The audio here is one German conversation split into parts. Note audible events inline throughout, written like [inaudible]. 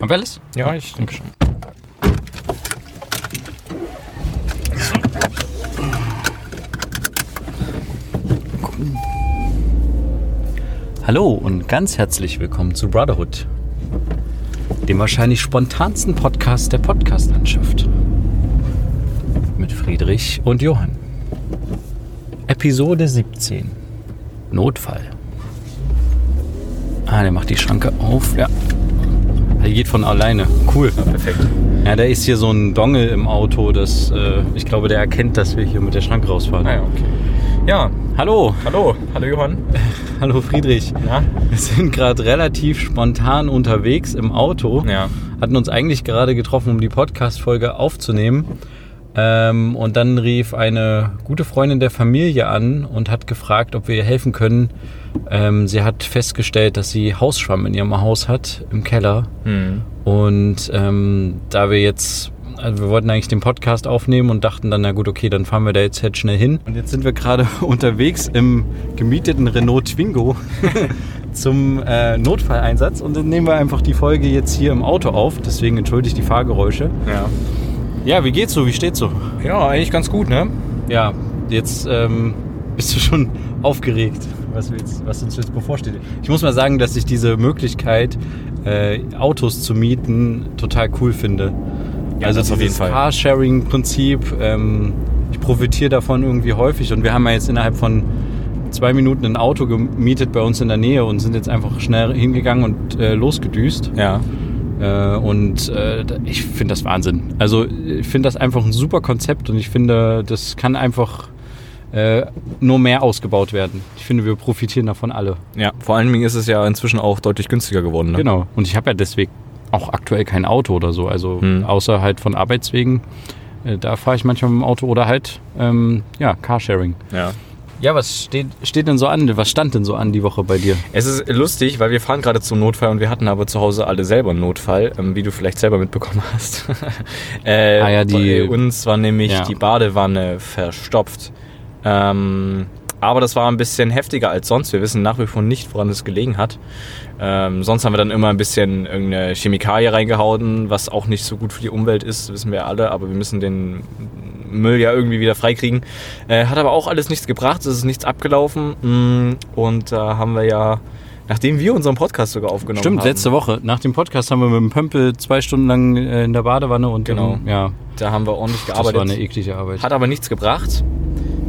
Haben wir alles? Ja, ich denke schon. Hallo und ganz herzlich willkommen zu Brotherhood, dem wahrscheinlich spontansten Podcast der Podcast-Landschaft. Mit Friedrich und Johann. Episode 17. Notfall. Ah, der macht die Schranke auf. Ja. Der geht von alleine. Cool. Ja, perfekt. Ja, da ist hier so ein Dongle im Auto, das, äh, ich glaube, der erkennt, dass wir hier mit der Schranke rausfahren. Ah ja, okay. Ja, Hallo. hallo. Hallo Johann. [laughs] Hallo Friedrich. Ja? Wir sind gerade relativ spontan unterwegs im Auto. Ja. Hatten uns eigentlich gerade getroffen, um die Podcast-Folge aufzunehmen. Ähm, und dann rief eine gute Freundin der Familie an und hat gefragt, ob wir ihr helfen können. Ähm, sie hat festgestellt, dass sie Hausschwamm in ihrem Haus hat, im Keller. Hm. Und ähm, da wir jetzt, also wir wollten eigentlich den Podcast aufnehmen und dachten dann, na gut, okay, dann fahren wir da jetzt halt schnell hin. Und jetzt sind wir gerade [laughs] unterwegs im gemieteten Renault Twingo [laughs] zum äh, Notfalleinsatz und dann nehmen wir einfach die Folge jetzt hier im Auto auf. Deswegen entschuldige ich die Fahrgeräusche. Ja. Ja, wie geht's so? Wie steht's so? Ja, eigentlich ganz gut, ne? Ja, jetzt ähm, [laughs] bist du schon aufgeregt, was, jetzt, was uns jetzt bevorsteht. Ich muss mal sagen, dass ich diese Möglichkeit, äh, Autos zu mieten, total cool finde. Ja, also das auf jeden Fall. Carsharing-Prinzip, ähm, ich profitiere davon irgendwie häufig und wir haben ja jetzt innerhalb von zwei Minuten ein Auto gemietet bei uns in der Nähe und sind jetzt einfach schnell hingegangen und äh, losgedüst. Ja. Äh, und äh, ich finde das Wahnsinn. Also ich finde das einfach ein super Konzept und ich finde, das kann einfach äh, nur mehr ausgebaut werden. Ich finde, wir profitieren davon alle. Ja, vor allen Dingen ist es ja inzwischen auch deutlich günstiger geworden, ne? Genau. Und ich habe ja deswegen auch aktuell kein Auto oder so. Also Hm. außer halt von Arbeitswegen. Äh, da fahre ich manchmal mit dem Auto oder halt ähm, ja, Carsharing. Ja. Ja, was steht, steht denn so an? Was stand denn so an die Woche bei dir? Es ist lustig, weil wir fahren gerade zum Notfall und wir hatten aber zu Hause alle selber einen Notfall, ähm, wie du vielleicht selber mitbekommen hast. [laughs] äh, Ah ja, die- Bei uns war nämlich Ja. die Badewanne verstopft. Ähm, aber das war ein bisschen heftiger als sonst. Wir wissen nach wie vor nicht, woran es gelegen hat. Ähm, sonst haben wir dann immer ein bisschen irgendeine Chemikalie reingehauen, was auch nicht so gut für die Umwelt ist, wissen wir alle. Aber wir müssen den Müll ja irgendwie wieder freikriegen. Äh, hat aber auch alles nichts gebracht, es ist nichts abgelaufen. Mm, Und da haben wir ja, nachdem wir unseren Podcast sogar aufgenommen Stimmt, haben, letzte Woche. Nach dem Podcast haben wir mit dem Pömpel zwei Stunden lang äh, in der Badewanne und Genau. dann, ja, da haben wir ordentlich das war gearbeitet. eine eklige Arbeit. Hat aber nichts gebracht.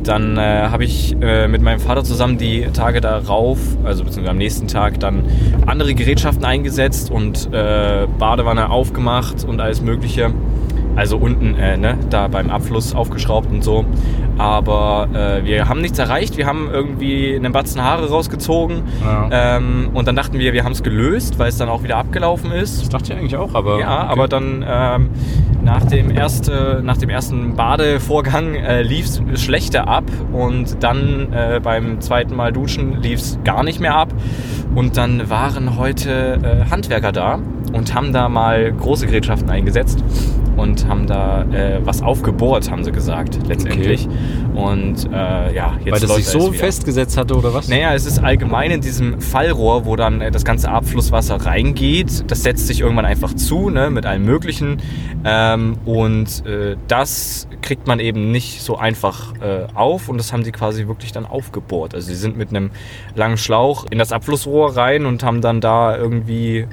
Dann äh, habe ich äh, mit meinem Vater zusammen die Tage darauf, also beziehungsweise am nächsten Tag, dann andere Gerätschaften eingesetzt und äh, Badewanne aufgemacht und alles Mögliche. Also unten, äh, ne, da beim Abfluss aufgeschraubt und so. Aber äh, wir haben nichts erreicht. Wir haben irgendwie einen Batzen Haare rausgezogen. Ja. Ähm, und dann dachten wir, wir haben es gelöst, weil es dann auch wieder abgelaufen ist. Das dachte ich eigentlich auch, aber. Ja, okay. aber dann ähm, nach, dem erste, nach dem ersten Badevorgang äh, lief es schlechter ab und dann äh, beim zweiten Mal duschen lief es gar nicht mehr ab. Und dann waren heute äh, Handwerker da und haben da mal große Gerätschaften eingesetzt und haben da äh, was aufgebohrt, haben sie gesagt, letztendlich. Und äh, ja, jetzt Weil das sich so festgesetzt hatte oder was? Naja, es ist allgemein in diesem Fallrohr, wo dann äh, das ganze Abflusswasser reingeht. Das setzt sich irgendwann einfach zu, ne, mit allem Möglichen. Ähm, und äh, das kriegt man eben nicht so einfach äh, auf. Und das haben sie quasi wirklich dann aufgebohrt. Also sie sind mit einem langen Schlauch in das Abflussrohr rein und haben dann da irgendwie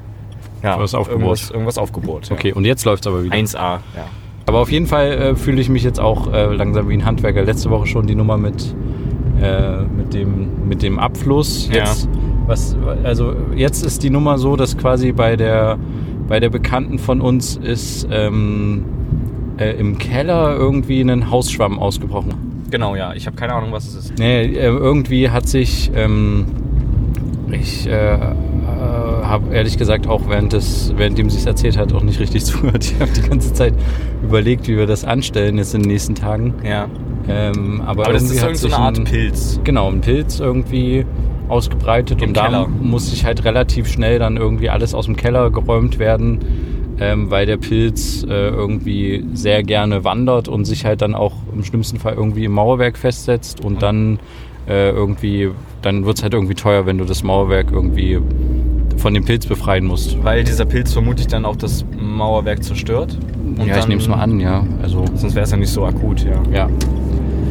ja, Was aufgebohrt. Irgendwas, irgendwas aufgebohrt. Okay, und jetzt läuft es aber Ja. wieder. 1A, ja. Aber auf jeden Fall äh, fühle ich mich jetzt auch äh, langsam wie ein Handwerker. Letzte Woche schon die Nummer mit, äh, mit, dem, mit dem Abfluss. Ja. Jetzt, was, also jetzt ist die Nummer so, dass quasi bei der, bei der Bekannten von uns ist ähm, äh, im Keller irgendwie ein Hausschwamm ausgebrochen. Genau, ja. Ich habe keine Ahnung, was es ist. Nee, äh, irgendwie hat sich, ähm, ich äh, habe ehrlich gesagt auch während des, währenddem sie es erzählt hat, auch nicht richtig [laughs] zugehört. Ich habe die ganze Zeit überlegt, wie wir das anstellen jetzt in den nächsten Tagen. Ja. Ähm, aber, Aber das ist hat so sich eine Art ein, Pilz. Genau, ein Pilz irgendwie ausgebreitet Im und da Keller. musste ich halt relativ schnell dann irgendwie alles aus dem Keller geräumt werden, ähm, weil der Pilz äh, irgendwie sehr gerne wandert und sich halt dann auch im schlimmsten Fall irgendwie im Mauerwerk festsetzt und dann äh, irgendwie, dann wird es halt irgendwie teuer, wenn du das Mauerwerk irgendwie von dem Pilz befreien musst. Weil dieser Pilz vermutlich dann auch das Mauerwerk zerstört. Und ja, ich nehme es mal an, ja. Also, Sonst wäre es ja nicht so akut, ja. ja.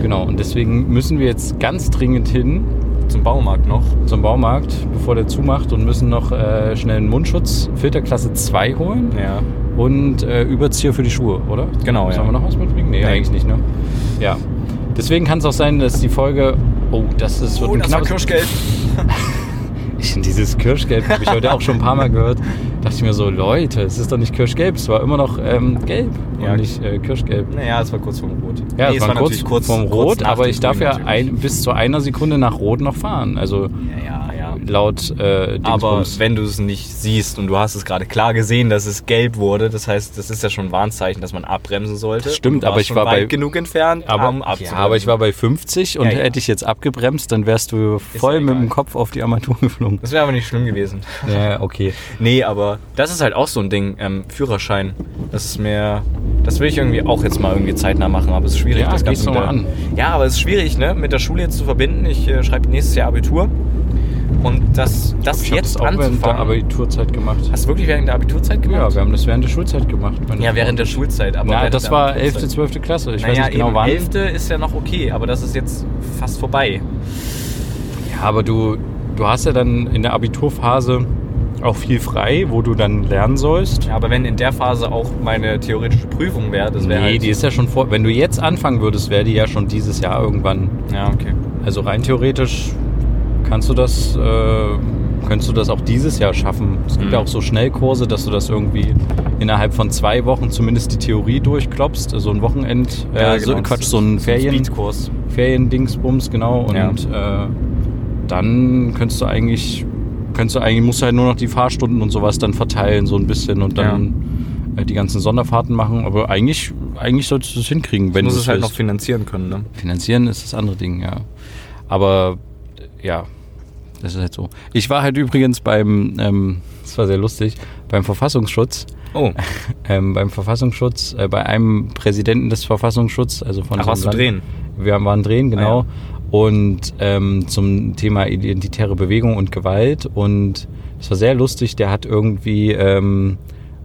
Genau, und deswegen müssen wir jetzt ganz dringend hin Zum Baumarkt noch. zum Baumarkt, bevor der zumacht und müssen noch äh, schnell einen Mundschutz Filterklasse 2 holen Ja. und äh, Überzieher für die Schuhe, oder? Genau, Sollen ja. wir noch was mitbringen? Nee, Nee. eigentlich nicht, ne? Ja. Deswegen kann es auch sein, dass die Folge. Oh, das ist wird Oh, ein das war knappes- Kirschgeld. [laughs] Ich, dieses Kirschgelb habe ich heute auch schon ein paar Mal gehört. Dachte ich mir so, Leute, es ist doch nicht Kirschgelb, es war immer noch ähm, gelb Ja. und nicht äh, Kirschgelb. Naja, es war kurz vorm Rot. Ja, Nee, es war kurz, natürlich kurz vorm kurz Rot, nach aber ich darf ja ein, bis zu einer Sekunde nach Rot noch fahren. Also ja, ja. Laut äh, Aber Dingsbums. wenn du es nicht siehst und du hast es gerade klar gesehen, dass es gelb wurde, das heißt, das ist ja schon ein Warnzeichen, dass man abbremsen sollte. Das stimmt, Und du aber warst ich schon war weit bei- genug entfernt, um aber, abzubremsen. ja, aber ich war bei 50 und Ja, ja. hätte ich jetzt abgebremst, dann wärst du voll ja mit egal. dem Kopf auf die Armatur geflogen. Das wäre aber nicht schlimm gewesen. [laughs] Ja, okay. Nee, aber das ist halt auch so ein Ding, ähm, Führerschein. Das ist mir, das will ich irgendwie auch jetzt mal irgendwie zeitnah machen, aber es ist schwierig, Ja, das geh's doch mit mal der- Ja, aber es ist schwierig, ne, mit der Schule jetzt zu verbinden. Ich äh, schreibe nächstes Jahr Abitur und das, das Ich jetzt das auch während der anzufangen. Abiturzeit gemacht. Hast du wirklich während der Abiturzeit gemacht? Ja, wir haben das während der Schulzeit gemacht. Ja, während der. Schulzeit. Aber während das war Abiturzeit. 11., 12. Klasse. Ich weiß naja, nicht genau wann. 11. ist ja noch okay, aber das ist jetzt fast vorbei. Ja, aber du, du hast ja dann in der Abiturphase auch viel frei, wo du dann lernen sollst. Ja, aber wenn in der Phase auch meine theoretische Prüfung wäre, das wäre nee, halt... die ist ja schon vor. Wenn du jetzt anfangen würdest, wäre die ja schon dieses Jahr irgendwann. ja, okay. Also rein theoretisch kannst du das, äh, könntest du das auch dieses Jahr schaffen. Es gibt Mhm. ja auch so Schnellkurse, dass du das irgendwie innerhalb von zwei Wochen zumindest die Theorie durchklopfst. So ein Wochenend, äh, so, Quatsch, so ein Ferien, Speedkurs. Feriendingsbums, genau. Und äh, dann könntest du eigentlich, könntest du eigentlich, musst du halt nur noch die Fahrstunden und sowas dann verteilen, so ein bisschen und dann äh, die ganzen Sonderfahrten machen. Aber eigentlich, eigentlich solltest du es hinkriegen, wenn du es halt noch willst. finanzieren können, ne? Finanzieren ist das andere Ding, ja. Aber ja, das ist halt so. Ich war halt übrigens beim, ähm, das war sehr lustig, beim Verfassungsschutz. Oh, [laughs] Ähm, beim Verfassungsschutz, äh, bei einem Präsidenten des Verfassungsschutzes, also von ach, so warst du drehen? Wir waren drehen, genau. Ah, Und ähm, zum Thema identitäre Bewegung und Gewalt. Und es war sehr lustig, der hat irgendwie ähm,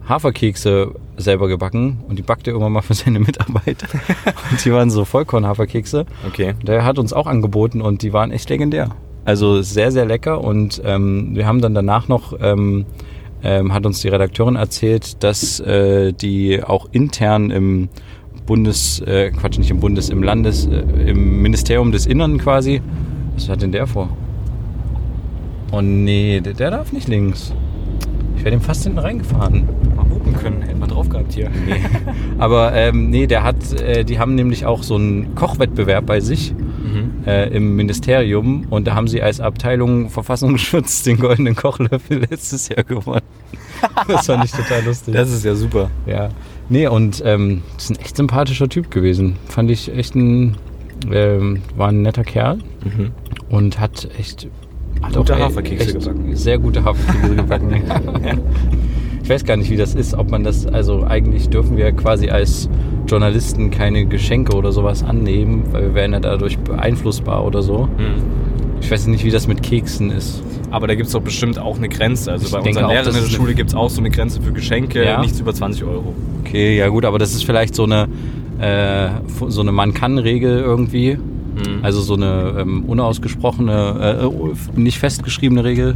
Haferkekse selber gebacken und die backte immer mal für seine Mitarbeiter. [laughs] und die waren so Vollkorn-Haferkekse. Okay. Der hat uns auch angeboten und die waren echt legendär. Also sehr, sehr lecker. Und ähm, wir haben dann danach noch, ähm, ähm, hat uns die Redakteurin erzählt, dass äh, die auch intern im Bundes, äh, Quatsch, nicht im Bundes, im Landes, äh, im Ministerium des Innern quasi. Was hat denn der vor? Oh nee, der, der darf nicht links. Ich wäre dem fast hinten reingefahren. Mal hupen können, hätten wir drauf gehabt hier. Nee. [laughs] Aber ähm, nee, der hat, äh, die haben nämlich auch so einen Kochwettbewerb bei sich Mhm. äh, im Ministerium und da haben sie als Abteilung Verfassungsschutz den goldenen Kochlöffel [laughs] letztes Jahr gewonnen. das fand ich total lustig. Das ist ja super. ja. Nee, und ähm, das ist ein echt sympathischer Typ gewesen. Fand ich echt ein, ähm, war ein netter Kerl Mhm. und hat echt hat Gute auch, Haferkekse gebacken. Sehr gute Haferkekse gebacken. [laughs] [laughs] Ich weiß gar nicht, wie das ist, ob man das, also eigentlich dürfen wir quasi als Journalisten keine Geschenke oder sowas annehmen, weil wir werden ja dadurch beeinflussbar oder so. Mhm. Ich weiß nicht, wie das mit Keksen ist. Aber da gibt es doch bestimmt auch eine Grenze. Also Ich bei auch, Lehrern in der Schule gibt es auch so eine Grenze für Geschenke, Ja. nichts über 20 Euro. Okay, ja gut, aber das ist vielleicht so eine, äh, so eine Man-Kann-Regel irgendwie. Mhm. Also so eine ähm, unausgesprochene, äh, nicht festgeschriebene Regel.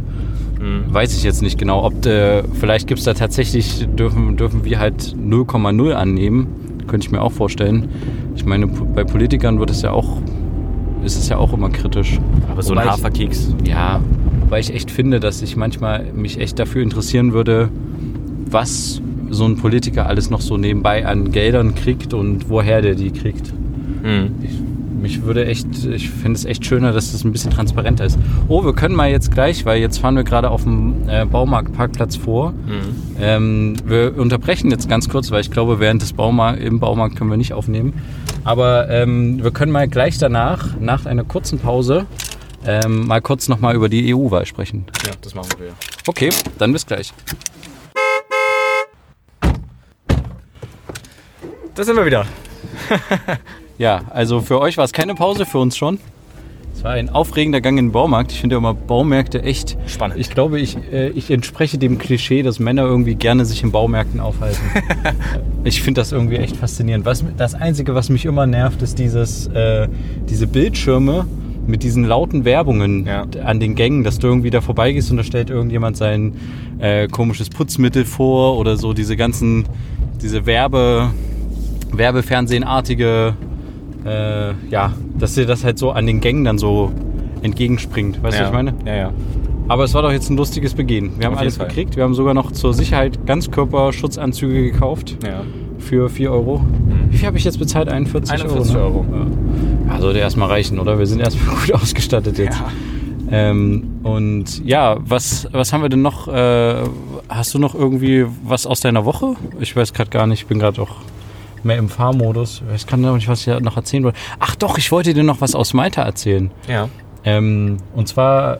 Mhm. Weiß ich jetzt nicht genau, ob der, vielleicht gibt es da tatsächlich, dürfen, dürfen wir halt 0,0 annehmen. Könnte ich mir auch vorstellen. Ich meine, bei Politikern wird es ja auch, ist es ja auch immer kritisch. Aber so Wobei ein ich- Haferkeks. Ja, weil ich echt finde, dass ich manchmal mich echt dafür interessieren würde, was so ein Politiker alles noch so nebenbei an Geldern kriegt und woher der die kriegt. Mhm. Ich, mich würde echt, ich finde es echt schöner, dass das ein bisschen transparenter ist. Oh, wir können mal jetzt gleich, weil jetzt fahren wir gerade auf dem äh, Baumarktparkplatz vor. Mhm. Ähm, wir unterbrechen jetzt ganz kurz, weil ich glaube, während des Baumarkt, im Baumarkt können wir nicht aufnehmen. Aber ähm, wir können mal gleich danach, nach einer kurzen Pause, ähm, mal kurz nochmal über die EU-Wahl sprechen. Ja, das machen wir. Okay, dann bis gleich. Da sind wir wieder. [laughs] Ja, also für euch war es keine Pause, für uns schon. Es war ein aufregender Gang in den Baumarkt. Ich finde ja immer Baumärkte echt Spannend. Ich glaube, ich, äh, ich entspreche dem Klischee, dass Männer irgendwie gerne sich in Baumärkten aufhalten. [laughs] ich finde das irgendwie echt faszinierend. Was, das Einzige, was mich immer nervt, ist dieses, äh, diese Bildschirme mit diesen lauten Werbungen Ja. an den Gängen, dass du irgendwie da vorbeigehst und da stellt irgendjemand sein äh, komisches Putzmittel vor oder so diese ganzen, diese Werbe, Werbefernsehenartige, äh, ja, dass dir das halt so an den Gängen dann so entgegenspringt. Weißt du, ja. was ich meine? Ja, ja. Aber es war doch jetzt ein lustiges Begehen. Wir haben Auf alles gekriegt. Wir haben sogar noch zur Sicherheit Ganzkörperschutzanzüge gekauft ja. für 4 Euro. Wie viel habe ich jetzt bezahlt? 41, 41 Euro. Euro. Ne? Ja. sollte erstmal reichen, oder? Wir sind erstmal [laughs] gut ausgestattet jetzt. Ja. Ähm, und ja, was, was haben wir denn noch? Äh, hast du noch irgendwie was aus deiner Woche? Ich weiß gerade gar nicht. Ich bin gerade auch mehr im Fahrmodus. Ich kann noch nicht, was ich noch erzählen wollte. Ach doch, ich wollte dir noch was aus Malta erzählen. Ja. Ähm, und zwar,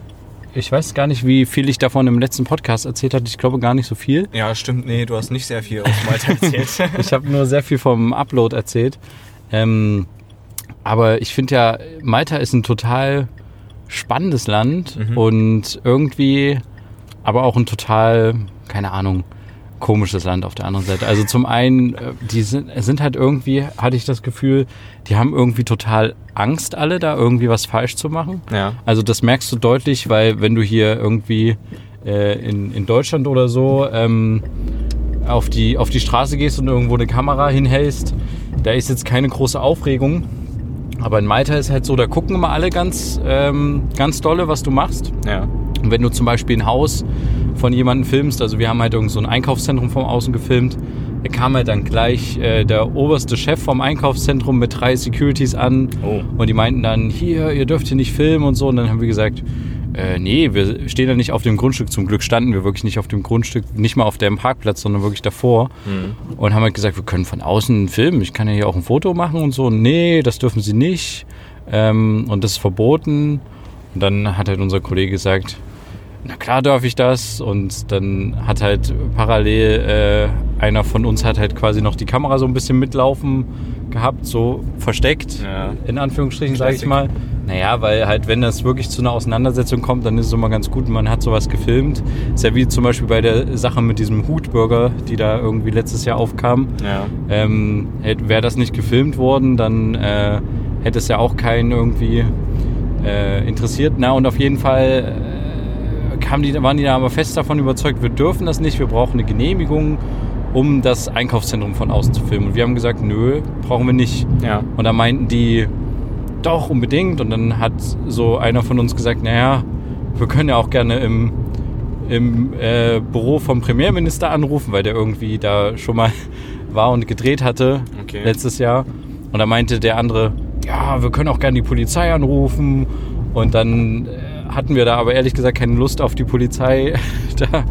ich weiß gar nicht, wie viel ich davon im letzten Podcast erzählt hatte. Ich glaube gar nicht so viel. Ja, stimmt. Nee, du hast nicht sehr viel aus Malta erzählt. [laughs] Ich habe nur sehr viel vom Upload erzählt. Ähm, aber ich finde ja, Malta ist ein total spannendes Land Mhm. und irgendwie aber auch ein total, keine Ahnung, komisches Land auf der anderen Seite. Also zum einen, äh, die sind, sind halt irgendwie, hatte ich das Gefühl, die haben irgendwie total Angst alle da irgendwie was falsch zu machen. ja. Also das merkst du deutlich, weil wenn du hier irgendwie äh, in, in Deutschland oder so ähm, auf, die, auf die Straße gehst und irgendwo eine Kamera hinhältst, da ist jetzt keine große Aufregung. Aber in Malta ist halt so, da gucken immer alle ganz, ähm, ganz dolle, was du machst. Ja. Und wenn du zum Beispiel ein Haus von jemandem filmst, also wir haben halt irgend so ein Einkaufszentrum vom Außen gefilmt, da kam halt dann gleich äh, der oberste Chef vom Einkaufszentrum mit drei Securities an Oh. und die meinten dann, hier, ihr dürft hier nicht filmen und so. Und dann haben wir gesagt, äh, nee, wir stehen ja nicht auf dem Grundstück. Zum Glück standen wir wirklich nicht auf dem Grundstück, nicht mal auf dem Parkplatz, sondern wirklich davor. Mhm. Und haben halt gesagt, wir können von außen filmen. Ich kann ja hier auch ein Foto machen und so. Nee, das dürfen sie nicht. Ähm, und das ist verboten. Und dann hat halt unser Kollege gesagt, na klar darf ich das. Und dann hat halt parallel äh, einer von uns hat halt quasi noch die Kamera so ein bisschen mitlaufen gehabt, so versteckt, Ja. in Anführungsstrichen, sage ich mal. Naja, weil halt, wenn das wirklich zu einer Auseinandersetzung kommt, dann ist es immer ganz gut, man hat sowas gefilmt. Ist ja wie zum Beispiel bei der Sache mit diesem Hutburger, die da irgendwie letztes Jahr aufkam. Ja. Ähm, Wäre das nicht gefilmt worden, dann äh, hätte es ja auch keinen irgendwie äh, interessiert. Na, und auf jeden Fall kamen die, waren die da aber fest davon überzeugt, wir dürfen das nicht, wir brauchen eine Genehmigung, um das Einkaufszentrum von außen zu filmen. Und wir haben gesagt, nö, brauchen wir nicht. Ja. Und da meinten die, doch, unbedingt. Und dann hat so einer von uns gesagt, naja, wir können ja auch gerne im, im äh, Büro vom Premierminister anrufen, weil der irgendwie da schon mal [laughs] war und gedreht hatte Okay. letztes Jahr. Und da meinte der andere, ja, wir können auch gerne die Polizei anrufen. Und dann äh, hatten wir da aber ehrlich gesagt keine Lust auf die Polizei [laughs] da.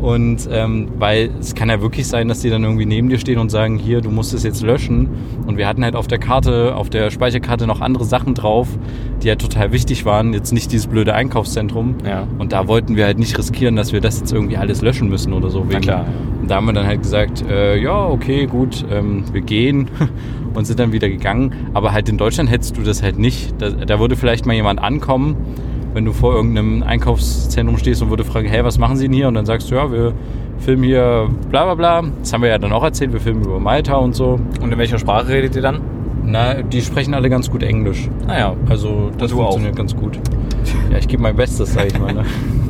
Und ähm, weil es kann ja wirklich sein, dass die dann irgendwie neben dir stehen und sagen, hier, du musst es jetzt löschen. Und wir hatten halt auf der Karte, auf der Speicherkarte noch andere Sachen drauf, die halt total wichtig waren. Jetzt nicht dieses blöde Einkaufszentrum. Ja. Und da wollten wir halt nicht riskieren, dass wir das jetzt irgendwie alles löschen müssen oder so. Na klar. Und da haben wir dann halt gesagt, äh, ja, okay, gut, ähm, wir gehen [laughs] und sind dann wieder gegangen. Aber halt in Deutschland hättest du das halt nicht. Da, da würde vielleicht mal jemand ankommen, wenn du vor irgendeinem Einkaufszentrum stehst und würde fragen, hey, was machen Sie denn hier? Und dann sagst du, ja, wir filmen hier bla bla bla. Das haben wir ja dann auch erzählt, wir filmen über Malta und so. Und in welcher Sprache redet ihr dann? Na, die sprechen alle ganz gut Englisch. Naja. Also das du auch. funktioniert ganz gut. Ja, ich gebe mein Bestes, sag ich mal. Ne?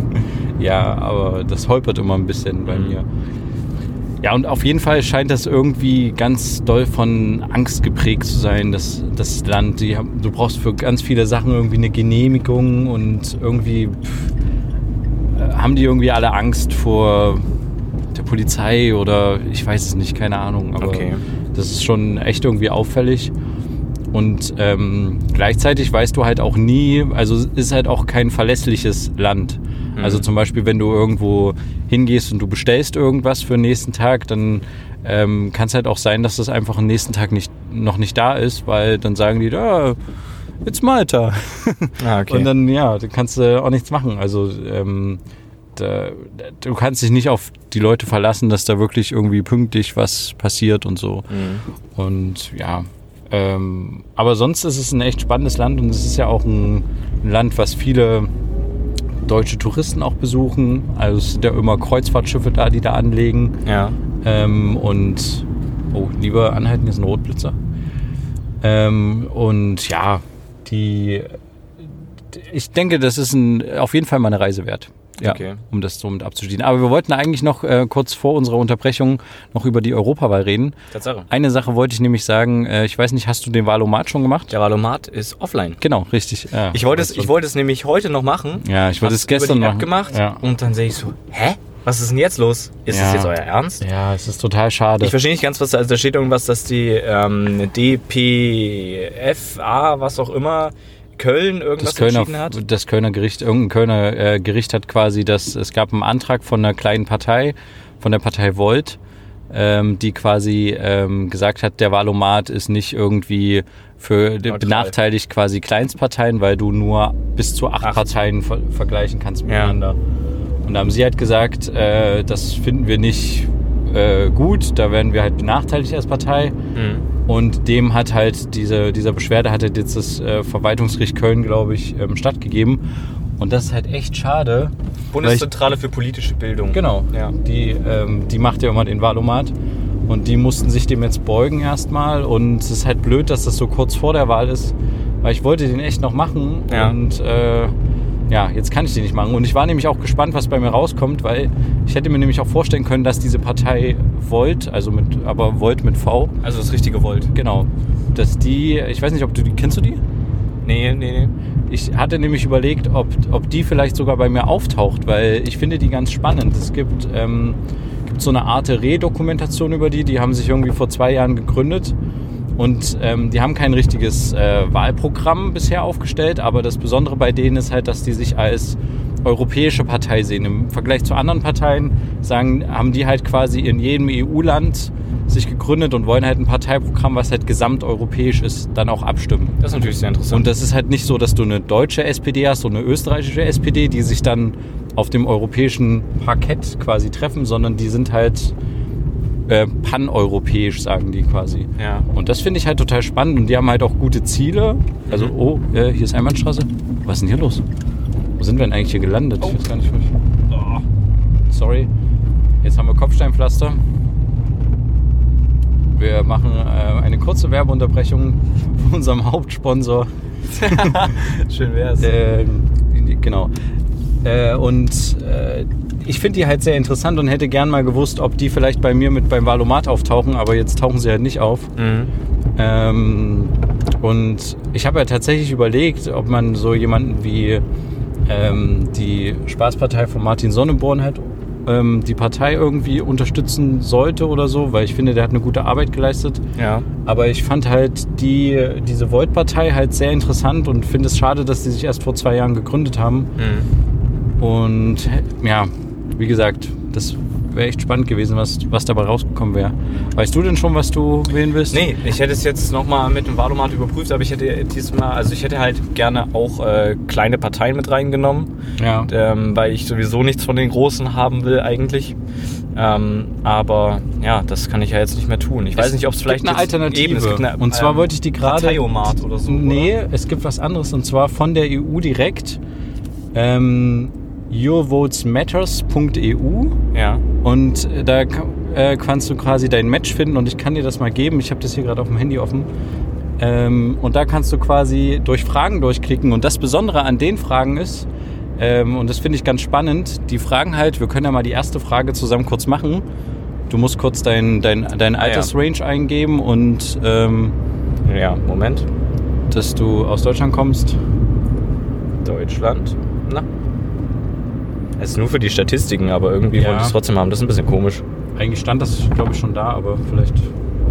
[laughs] ja, aber das holpert immer ein bisschen bei Mhm. mir. Ja, und auf jeden Fall scheint das irgendwie ganz doll von Angst geprägt zu sein, das, das Land. Die du brauchst für ganz viele Sachen irgendwie eine Genehmigung und irgendwie pff, äh, haben die irgendwie alle Angst vor der Polizei oder ich weiß es nicht, keine Ahnung. Aber Okay. das ist schon echt irgendwie auffällig. Und ähm, gleichzeitig weißt du halt auch nie, also es ist halt auch kein verlässliches Land. Mhm. Also zum Beispiel, wenn du irgendwo hingehst und du bestellst irgendwas für den nächsten Tag, dann ähm, kann es halt auch sein, dass das einfach am nächsten Tag nicht, noch nicht da ist, weil dann sagen die, da, it's Malta. [laughs] Ah, okay. Und dann, ja, dann kannst du auch nichts machen. Also ähm, da, du kannst dich nicht auf die Leute verlassen, dass da wirklich irgendwie pünktlich was passiert und so. Mhm. Und ja, Ähm, aber sonst ist es ein echt spannendes Land und es ist ja auch ein Land, was viele deutsche Touristen auch besuchen. Also es sind ja immer Kreuzfahrtschiffe da, die da anlegen. Ja. Ähm, und oh, lieber anhalten, hier ist ein Rotblitzer. Ähm, und ja, die ich denke, das ist ein, auf jeden Fall mal eine Reise wert. Ja, Okay. um das somit abzuschließen. Aber wir wollten eigentlich noch äh, kurz vor unserer Unterbrechung noch über die Europawahl reden. Tatsache. Eine Sache wollte ich nämlich sagen, äh, ich weiß nicht, hast du den Wahlomat schon gemacht? Der Valomat ist offline. Genau, richtig. Ja, Ich wollte es, ich wollte es nämlich heute noch machen. Ja, ich wollte es gestern über die App machen. gemacht Ja. und dann sehe ich so, hä? Was ist denn jetzt los? Ist Ja. das jetzt euer Ernst? Ja, es ist total schade. Ich verstehe nicht ganz, was da, also da steht irgendwas, dass die ähm, DPFA, was auch immer, Köln irgendwas das Kölner, entschieden hat. das Kölner Gericht, irgendein Kölner äh, Gericht hat quasi das, es gab einen Antrag von einer kleinen Partei, von der Partei Volt, ähm, die quasi ähm, gesagt hat, der Wahlomat ist nicht irgendwie für Neutral. benachteiligt quasi Kleinstparteien, weil du nur bis zu acht, Acht. Parteien ver vergleichen kannst Ja. miteinander. Und da haben sie halt gesagt, äh, das finden wir nicht äh, gut, da werden wir halt benachteiligt als Partei. Mhm. Und dem hat halt diese, dieser Beschwerde hat halt jetzt das äh, Verwaltungsgericht Köln, glaube ich, ähm, stattgegeben. Und das ist halt echt schade. Bundeszentrale für politische Bildung. Genau. Ja. Die, ähm, die macht ja immer den Wahlomat. Und die mussten sich dem jetzt beugen erstmal. Und es ist halt blöd, dass das so kurz vor der Wahl ist. Weil ich wollte den echt noch machen. Ja. Und äh, ja, jetzt kann ich den nicht machen. Und ich war nämlich auch gespannt, was bei mir rauskommt, weil ich hätte mir nämlich auch vorstellen können, dass diese Partei Volt, also mit, aber Volt mit V, Also das richtige Volt. Genau. Dass die, ich weiß nicht, ob du die, kennst du die? Nee, nee, nee. Ich hatte nämlich überlegt, ob, ob die vielleicht sogar bei mir auftaucht, weil ich finde die ganz spannend. Es gibt, ähm, gibt so eine Art Re-Dokumentation über die, die haben sich irgendwie vor zwei Jahren gegründet und ähm, die haben kein richtiges äh, Wahlprogramm bisher aufgestellt, aber das Besondere bei denen ist halt, dass die sich als europäische Partei sehen. Im Vergleich zu anderen Parteien sagen, haben die halt quasi in jedem EU-Land sich gegründet und wollen halt ein Parteiprogramm, was halt gesamteuropäisch ist, dann auch abstimmen. Das ist natürlich sehr interessant. Und das ist halt nicht so, dass du eine deutsche SPD hast, so eine österreichische SPD, die sich dann auf dem europäischen Parkett quasi treffen, sondern die sind halt äh, paneuropäisch, sagen die quasi. ja. Und das finde ich halt total spannend und die haben halt auch gute Ziele. Also, Mhm. oh, äh, hier ist Einbahnstraße. Was ist denn hier los? Wo sind wir denn eigentlich hier gelandet? Oh. Ich weiß gar nicht. Oh, sorry. Jetzt haben wir Kopfsteinpflaster. Wir machen äh, eine kurze Werbeunterbrechung von unserem Hauptsponsor. [laughs] Schön wär's. Ähm, genau. Äh, und äh, ich finde die halt sehr interessant und hätte gern mal gewusst, ob die vielleicht bei mir mit beim Valomat auftauchen, aber jetzt tauchen sie halt nicht auf. Mhm. Ähm, und ich habe ja tatsächlich überlegt, ob man so jemanden wie ähm, die Spaßpartei von Martin Sonneborn halt ähm, die Partei irgendwie unterstützen sollte oder so, weil ich finde, der hat eine gute Arbeit geleistet. Ja. Aber ich fand halt die, diese Volt-Partei halt sehr interessant und finde es schade, dass die sich erst vor zwei Jahren gegründet haben. Mhm. Und ja, wie gesagt, das wäre echt spannend gewesen, was, was dabei rausgekommen wäre. Weißt du denn schon, was du wählen willst? Nee, ich hätte es jetzt nochmal mit dem Wahlomat überprüft, aber ich hätte diesmal, also ich hätte halt gerne auch äh, kleine Parteien mit reingenommen, Ja. ähm, weil ich sowieso nichts von den Großen haben will eigentlich. Ähm, aber ja, das kann ich ja jetzt nicht mehr tun. Ich weiß nicht, ob es vielleicht eine Alternative. Eben, es gibt eine, und zwar ähm, wollte ich die gerade. Parteiomat oder so. Nee, Oder? es gibt was anderes und zwar von der EU direkt. Ähm, yourvotesmatters.eu Ja. und da ka- äh, kannst du quasi dein Match finden und ich kann dir das mal geben. Ich habe das hier gerade auf dem Handy offen. Ähm, und da kannst du quasi durch Fragen durchklicken und das Besondere an den Fragen ist, ähm, und das finde ich ganz spannend, die Fragen halt, wir können ja mal die erste Frage zusammen kurz machen. Du musst kurz dein, dein, dein ja. Altersrange eingeben und ähm, Ja, Moment. dass du aus Deutschland kommst. Deutschland. Na. Es ist nur für die Statistiken, aber irgendwie Ja. wollte ich es trotzdem haben. Das ist ein bisschen komisch. Eigentlich stand das, glaube ich, schon da, aber vielleicht.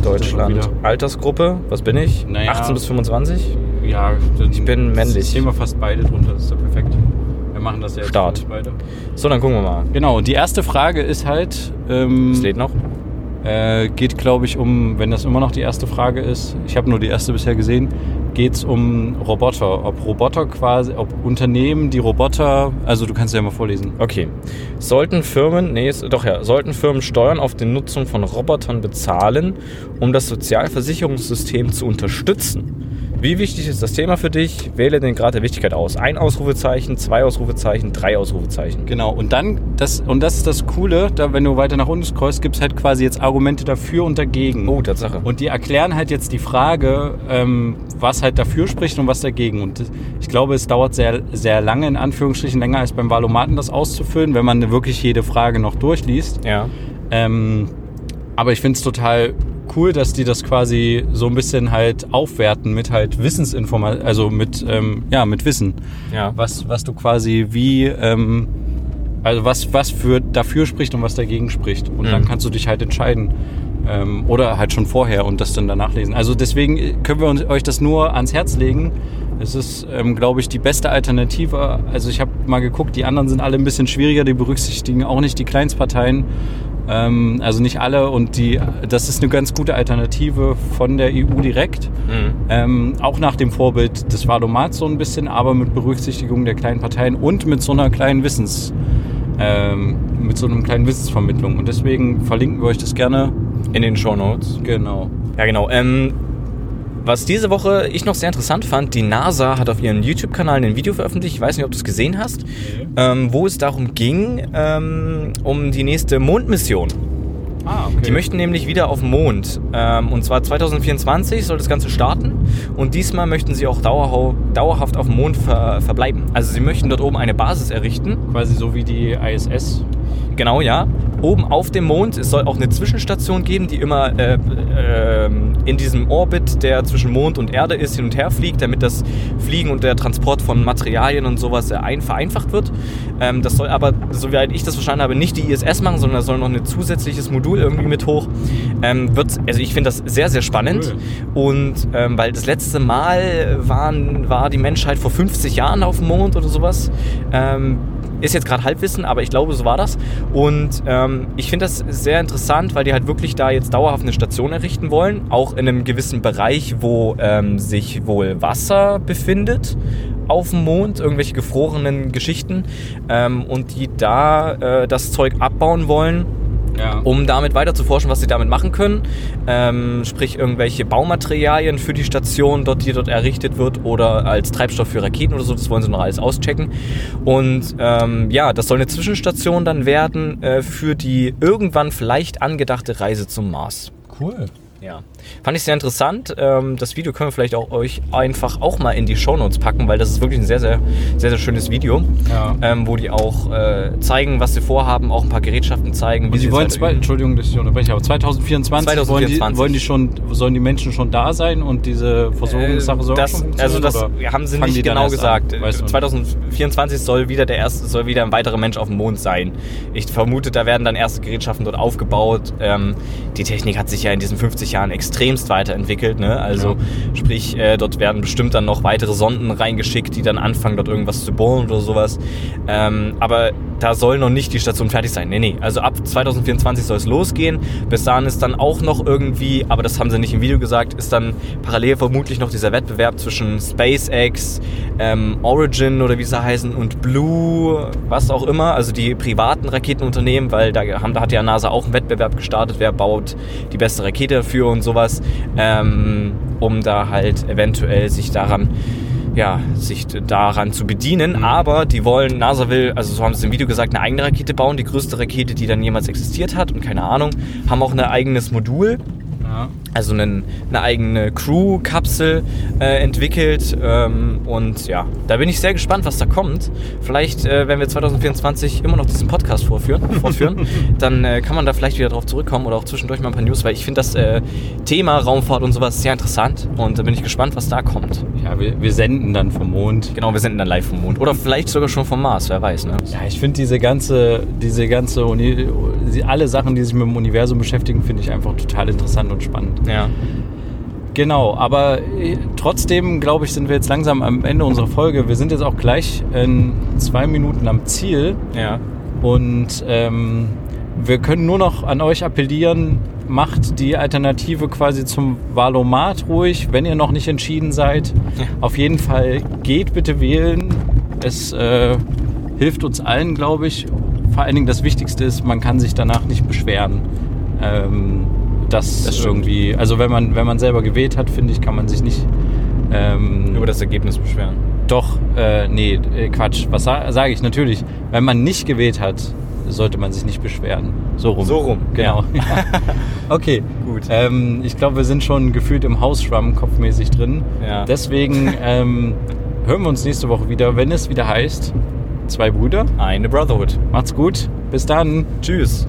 Deutschland. Altersgruppe, was bin ich? Naja. 18 bis 25? Ja, Ich bin männlich. Wir fast beide drunter, das ist ja perfekt. Wir machen das ja jetzt Start. beide. So, dann gucken wir mal. Genau, die erste Frage ist halt. Ähm, Es lädt noch. Äh, geht, glaube ich, um, wenn das immer noch die erste Frage ist, ich habe nur die erste bisher gesehen, geht es um Roboter. Ob Roboter quasi, ob Unternehmen, die Roboter, also du kannst ja mal vorlesen. Okay. Sollten Firmen, nee, ist, doch ja, sollten Firmen Steuern auf die Nutzung von Robotern bezahlen, um das Sozialversicherungssystem zu unterstützen? Wie wichtig ist das Thema für dich? Wähle den Grad der Wichtigkeit aus. Ein Ausrufezeichen, zwei Ausrufezeichen, drei Ausrufezeichen. Genau, und dann, das, und das ist das Coole, da, wenn du weiter nach unten scrollst, gibt es halt quasi jetzt Argumente dafür und dagegen. Oh, Tatsache. Und die erklären halt jetzt die Frage, ähm, was halt dafür spricht und was dagegen. Und ich glaube, es dauert sehr, sehr lange, in Anführungsstrichen länger als beim Valomaten das auszufüllen, wenn man wirklich jede Frage noch durchliest. Ja. Ähm, aber ich finde es total cool, dass die das quasi so ein bisschen halt aufwerten mit halt Wissensinformation, also mit, ähm, ja, mit Wissen. Ja. Was, was du quasi wie, ähm, also was, was für dafür spricht und was dagegen spricht. Und Mhm. dann kannst du dich halt entscheiden. Ähm, oder halt schon vorher und das dann danach lesen. Also deswegen können wir uns, euch das nur ans Herz legen. Es ist, ähm, glaube ich, die beste Alternative. Also ich habe mal geguckt, die anderen sind alle ein bisschen schwieriger, die berücksichtigen auch nicht die Kleinstparteien. Ähm, also nicht alle und die, das ist eine ganz gute Alternative von der EU direkt. Mhm. Ähm, auch nach dem Vorbild des Wahlomats so ein bisschen, aber mit Berücksichtigung der kleinen Parteien und mit so einer kleinen Wissens, ähm, mit so einem kleinen Wissensvermittlung. Und deswegen verlinken wir euch das gerne. In den Show Notes. Genau. Ja, genau. Ähm, was diese Woche ich noch sehr interessant fand, die NASA hat auf ihrem YouTube-Kanal ein Video veröffentlicht, ich weiß nicht, ob du es gesehen hast, ähm, wo es darum ging, ähm, um die nächste Mondmission. Ah, okay. Die möchten nämlich wieder auf den Mond. Ähm, und zwar 2024 soll das Ganze starten. Und diesmal möchten sie auch dauerhaft auf dem Mond ver verbleiben. Also sie möchten dort oben eine Basis errichten. quasi so wie die ISS. Genau, ja. Oben auf dem Mond. Es soll auch eine Zwischenstation geben, die immer äh, ähm, in diesem Orbit, der zwischen Mond und Erde ist, hin und her fliegt, damit das Fliegen und der Transport von Materialien und sowas äh, ein vereinfacht wird. Ähm, das soll aber, soweit ich das verstanden habe, nicht die ISS machen, sondern da soll noch ein zusätzliches Modul irgendwie mit hoch. Ähm, wird, also ich finde das sehr, sehr spannend. Und ähm, weil das letzte Mal waren, war die Menschheit vor 50 Jahren auf dem Mond oder sowas. Ist jetzt gerade Halbwissen, aber ich glaube, so war das. Und ähm, ich finde das sehr interessant, weil die halt wirklich da jetzt dauerhaft eine Station errichten wollen, auch in einem gewissen Bereich, wo ähm, sich wohl Wasser befindet auf dem Mond, irgendwelche gefrorenen Geschichten ähm, und die da äh, das Zeug abbauen wollen Ja. um damit weiter zu forschen, was sie damit machen können. Ähm, sprich, irgendwelche Baumaterialien für die Station, dort, die dort errichtet wird, oder als Treibstoff für Raketen oder so. Das wollen sie noch alles auschecken. Und ähm, ja, das soll eine Zwischenstation dann werden äh, für die irgendwann vielleicht angedachte Reise zum Mars. Cool. Ja, fand ich sehr interessant. Ähm, das Video können wir vielleicht auch euch einfach auch mal in die Shownotes packen, weil das ist wirklich ein sehr, sehr, sehr, sehr schönes Video, Ja. ähm, wo die auch äh, zeigen, was sie vorhaben, auch ein paar Gerätschaften zeigen. Und sie wollen, halt Entschuldigung, dass ich unterbreche, aber 2024, 2024. Wollen, die, wollen die schon, sollen die Menschen schon da sein und diese Versorgungssache soll auch das, schon also das oder haben sie fangen nicht genau gesagt. Weißt du nicht? 2024 soll wieder der erste, soll wieder ein weiterer Mensch auf dem Mond sein. Ich vermute, da werden dann erste Gerätschaften dort aufgebaut. Ähm, die Technik hat sich ja in diesen 50 Jahren extremst weiterentwickelt. Ne? Also sprich, äh, dort werden bestimmt dann noch weitere Sonden reingeschickt, die dann anfangen, dort irgendwas zu bohren oder sowas. Ähm, aber da soll noch nicht die Station fertig sein. Nee, nee. Also ab 2024 soll es losgehen. Bis dahin ist dann auch noch irgendwie, aber das haben sie nicht im Video gesagt, ist dann parallel vermutlich noch dieser Wettbewerb zwischen SpaceX, ähm, Origin oder wie sie heißen und Blue, was auch immer, also die privaten Raketenunternehmen, weil da, haben, da hat ja NASA auch einen Wettbewerb gestartet, wer baut die beste Rakete dafür und sowas, ähm, um da halt eventuell sich daran ja, sich daran zu bedienen, aber die wollen, NASA will, also so haben sie es im Video gesagt, eine eigene Rakete bauen, die größte Rakete, die dann jemals existiert hat. Und keine Ahnung, haben auch ein eigenes Modul, Ja. also einen, eine eigene Crew-Kapsel äh, entwickelt ähm, und ja, da bin ich sehr gespannt, was da kommt. Vielleicht, äh, wenn wir 2024 immer noch diesen Podcast vorführen, [laughs] fortführen, dann äh, kann man da vielleicht wieder drauf zurückkommen oder auch zwischendurch mal ein paar News, weil ich finde das äh, Thema Raumfahrt und sowas sehr interessant und da bin ich gespannt, was da kommt. Ja, wir, wir senden dann vom Mond. Genau, wir sind dann live vom Mond oder vielleicht sogar schon vom Mars, wer weiß, ne? Ja, ich finde diese ganze, diese ganze, Uni, alle Sachen, die sich mit dem Universum beschäftigen, finde ich einfach total interessant und spannend. Ja. Genau, aber äh, trotzdem, glaube ich, sind wir jetzt langsam am Ende unserer Folge. Wir sind jetzt auch gleich in zwei Minuten am Ziel Ja. und ähm, wir können nur noch an euch appellieren, macht die Alternative quasi zum Valomat ruhig, wenn ihr noch nicht entschieden seid. Ja. Auf jeden Fall geht bitte wählen. Es äh, hilft uns allen, glaube ich. Vor allen Dingen das Wichtigste ist, man kann sich danach nicht beschweren. Ähm, das, Das irgendwie, also wenn man, wenn man selber gewählt hat, finde ich, kann man sich nicht ähm, Über das Ergebnis beschweren. doch, äh, nee, äh, Quatsch. Was sa sage ich? Natürlich, wenn man nicht gewählt hat, sollte man sich nicht beschweren. So rum. So rum, Genau. [laughs] okay. Gut. Ähm, ich glaube, wir sind schon gefühlt im Hausschwamm kopfmäßig drin. Ja. Deswegen ähm, hören wir uns nächste Woche wieder, wenn es wieder heißt, zwei Brüder. Eine Brotherhood. Macht's gut. Bis dann. Tschüss.